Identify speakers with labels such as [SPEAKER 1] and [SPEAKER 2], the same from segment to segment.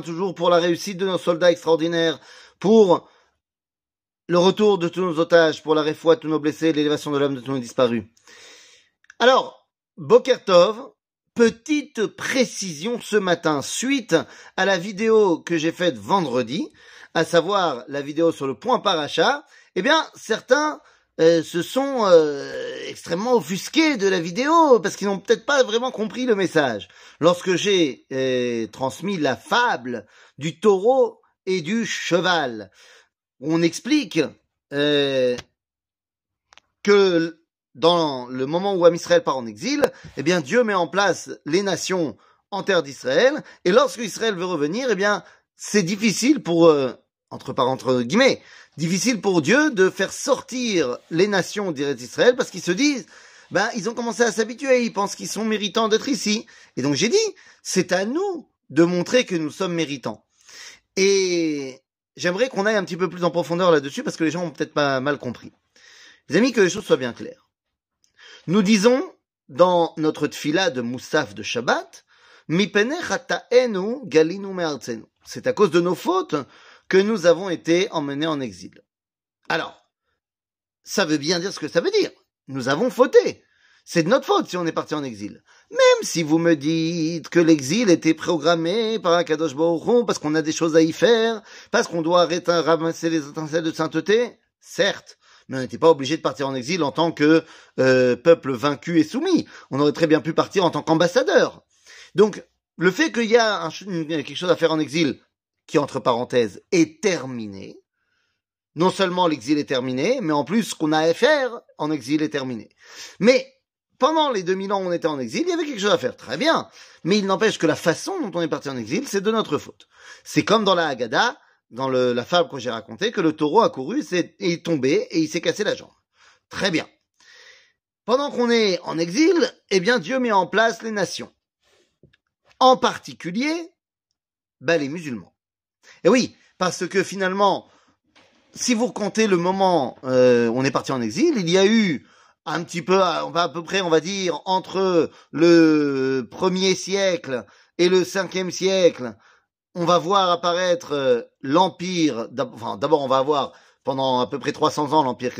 [SPEAKER 1] toujours pour la réussite de nos soldats extraordinaires, pour le retour de tous nos otages, pour la réfoua de tous nos blessés, l'élévation de l'homme de tous nos disparus. Alors, Bokertov, petite précision ce matin, suite à la vidéo que j'ai faite vendredi, à savoir la vidéo sur le point paracha, eh bien, certains euh, se sont euh, extrêmement offusqués de la vidéo parce qu'ils n'ont peut-être pas vraiment compris le message. Lorsque j'ai euh, transmis la fable du taureau et du cheval, on explique que dans le moment où Amisraël part en exil, eh bien Dieu met en place les nations en terre d'Israël, et lorsque Israël veut revenir, eh bien c'est difficile pour entre parenthèses guillemets, difficile pour Dieu de faire sortir les nations d'Israël parce qu'ils se disent, ben, ils ont commencé à s'habituer, ils pensent qu'ils sont méritants d'être ici. Et donc j'ai dit, c'est à nous de montrer que nous sommes méritants. Et j'aimerais qu'on aille un petit peu plus en profondeur là-dessus parce que les gens ont peut-être pas mal compris. Les amis, que les choses soient bien claires. Nous disons dans notre tfila de Moussaf de Shabbat, c'est à cause de nos fautes que nous avons été emmenés en exil. Alors, ça veut bien dire ce que ça veut dire. Nous avons fauté. C'est de notre faute si on est parti en exil. Même si vous me dites que l'exil était programmé par un Kadosh Baruch parce qu'on a des choses à y faire, parce qu'on doit ramasser les étincelles de sainteté, certes, mais on n'était pas obligé de partir en exil en tant que euh, peuple vaincu et soumis. On aurait très bien pu partir en tant qu'ambassadeur. Donc, le fait qu'il y a quelque chose à faire en exil, qui entre parenthèses est terminé. Non seulement l'exil est terminé, mais en plus ce qu'on a à faire en exil est terminé. Mais pendant les 2000 ans où on était en exil, il y avait quelque chose à faire, très bien. Mais il n'empêche que la façon dont on est parti en exil, c'est de notre faute. C'est comme dans la Haggadah, dans la fable que j'ai racontée, que le taureau a couru, est, est tombé et il s'est cassé la jambe. Très bien. Pendant qu'on est en exil, eh bien Dieu met en place les nations. En particulier, ben, les musulmans. Et oui, parce que finalement, si vous comptez le moment où euh, on est parti en exil, il y a eu un petit peu, on va à peu près, on va dire, entre le premier siècle et le cinquième siècle, on va voir apparaître euh, l'empire. D'abord, on va avoir pendant à peu près 300 ans l'empire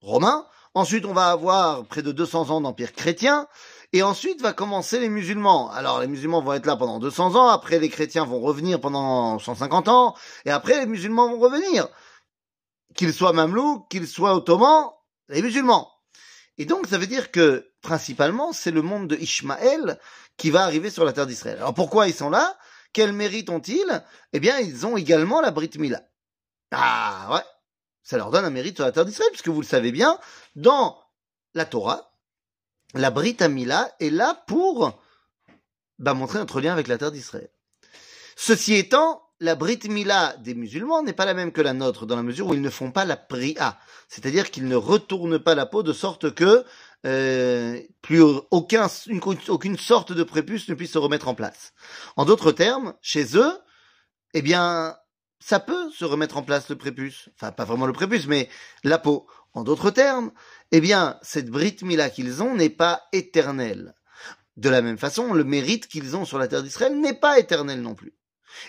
[SPEAKER 1] romain. Ensuite, on va avoir près de 200 ans d'empire chrétien. Et ensuite va commencer les musulmans. Alors les musulmans vont être là pendant 200 ans, après les chrétiens vont revenir pendant 150 ans, et après les musulmans vont revenir. Qu'ils soient mamelouks, qu'ils soient ottomans, les musulmans. Et donc ça veut dire que principalement c'est le monde de Ishmaël qui va arriver sur la terre d'Israël. Alors pourquoi ils sont là? Quel mérite ont-ils? Eh bien ils ont également la Brit Mila. Ah ouais, ça leur donne un mérite sur la terre d'Israël, puisque vous le savez bien, dans la Torah, la Brit Amila est là pour bah, montrer notre lien avec la terre d'Israël. Ceci étant, la Brit Mila des musulmans n'est pas la même que la nôtre dans la mesure où ils ne font pas la pri'a, c'est-à-dire qu'ils ne retournent pas la peau de sorte que euh, plus aucun, aucune sorte de prépuce ne puisse se remettre en place. En d'autres termes, chez eux, eh bien, ça peut se remettre en place le prépuce, enfin pas vraiment le prépuce, mais la peau. En d'autres termes, eh bien, cette Brit Mila qu'ils ont n'est pas éternelle. De la même façon, le mérite qu'ils ont sur la terre d'Israël n'est pas éternel non plus.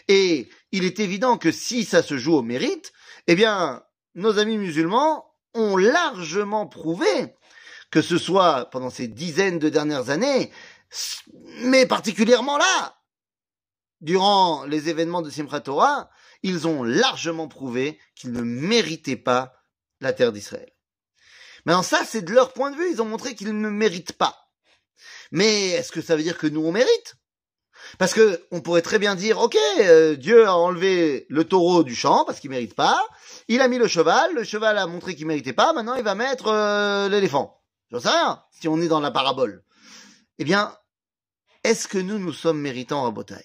[SPEAKER 1] Et il est évident que si ça se joue au mérite, eh bien, nos amis musulmans ont largement prouvé que ce soit pendant ces dizaines de dernières années, mais particulièrement là, durant les événements de Simchat ils ont largement prouvé qu'ils ne méritaient pas la terre d'Israël. Maintenant, ça, c'est de leur point de vue. Ils ont montré qu'ils ne méritent pas. Mais est-ce que ça veut dire que nous, on mérite? Parce que on pourrait très bien dire, ok, euh, Dieu a enlevé le taureau du champ parce qu'il mérite pas. Il a mis le cheval. Le cheval a montré qu'il méritait pas. Maintenant, il va mettre euh, l'éléphant. J'en sais rien. Si on est dans la parabole. Eh bien, est-ce que nous, nous sommes méritants à Botaï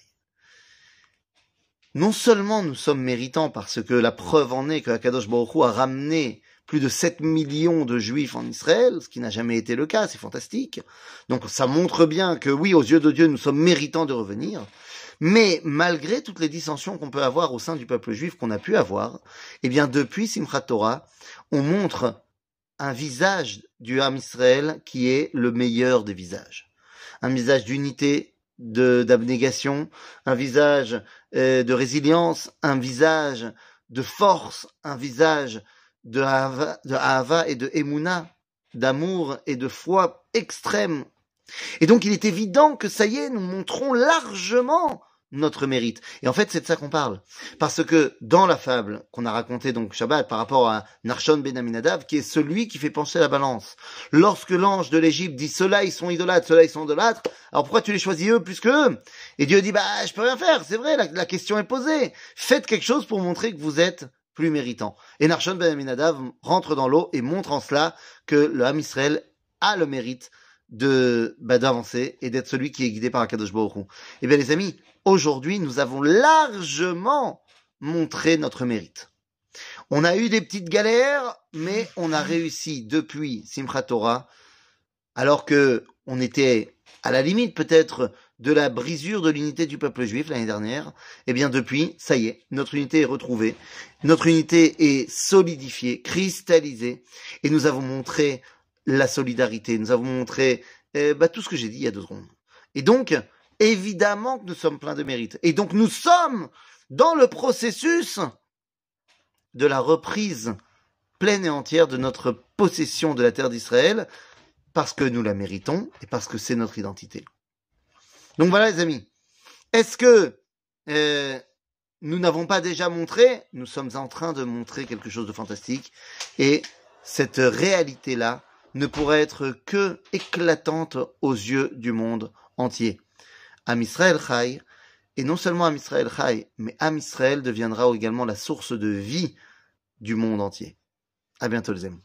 [SPEAKER 1] Non seulement nous sommes méritants parce que la preuve en est que Akadosh Baruch a ramené plus de 7 millions de juifs en Israël, ce qui n'a jamais été le cas, c'est fantastique. Donc ça montre bien que oui, aux yeux de Dieu, nous sommes méritants de revenir. Mais malgré toutes les dissensions qu'on peut avoir au sein du peuple juif qu'on a pu avoir, eh bien depuis Simchat Torah, on montre un visage du Ham Israël qui est le meilleur des visages. Un visage d'unité, d'abnégation, un visage euh, de résilience, un visage de force, un visage de hava, de et de emuna, d'amour et de foi extrême. Et donc il est évident que ça y est, nous montrons largement notre mérite. Et en fait, c'est de ça qu'on parle. Parce que dans la fable qu'on a racontée donc Shabbat par rapport à Narshon ben Aminadav, qui est celui qui fait pencher la balance, lorsque l'ange de l'Égypte dit ceux-là ils sont idolâtres, ceux-là ils sont idolâtres, alors pourquoi tu les choisis eux plus que eux Et Dieu dit bah je peux rien faire, c'est vrai, la, question est posée. Faites quelque chose pour montrer que vous êtes plus méritant. Et Narshon ben Aminadav rentre dans l'eau et montre en cela que le Ham Israël a le mérite de bah, d'avancer et d'être celui qui est guidé par Akadosh Baruch Eh bien les amis, aujourd'hui nous avons largement montré notre mérite. On a eu des petites galères, mais on a réussi depuis Simchat Torah, alors que on était à la limite peut-être de la brisure de l'unité du peuple juif l'année dernière, eh bien depuis, ça y est, notre unité est retrouvée, notre unité est solidifiée, cristallisée, et nous avons montré la solidarité, nous avons montré bah, tout ce que j'ai dit il y a deux secondes. Et donc, évidemment que nous sommes pleins de mérite. Et donc nous sommes dans le processus de la reprise pleine et entière de notre possession de la terre d'Israël, parce que nous la méritons et parce que c'est notre identité. Donc voilà les amis. Est-ce que euh, nous n'avons pas déjà montré Nous sommes en train de montrer quelque chose de fantastique. Et cette réalité-là ne pourrait être que éclatante aux yeux du monde entier. Am Israël Chai, et non seulement Am Israël Chai, mais Am Israël deviendra également la source de vie du monde entier. À bientôt les amis.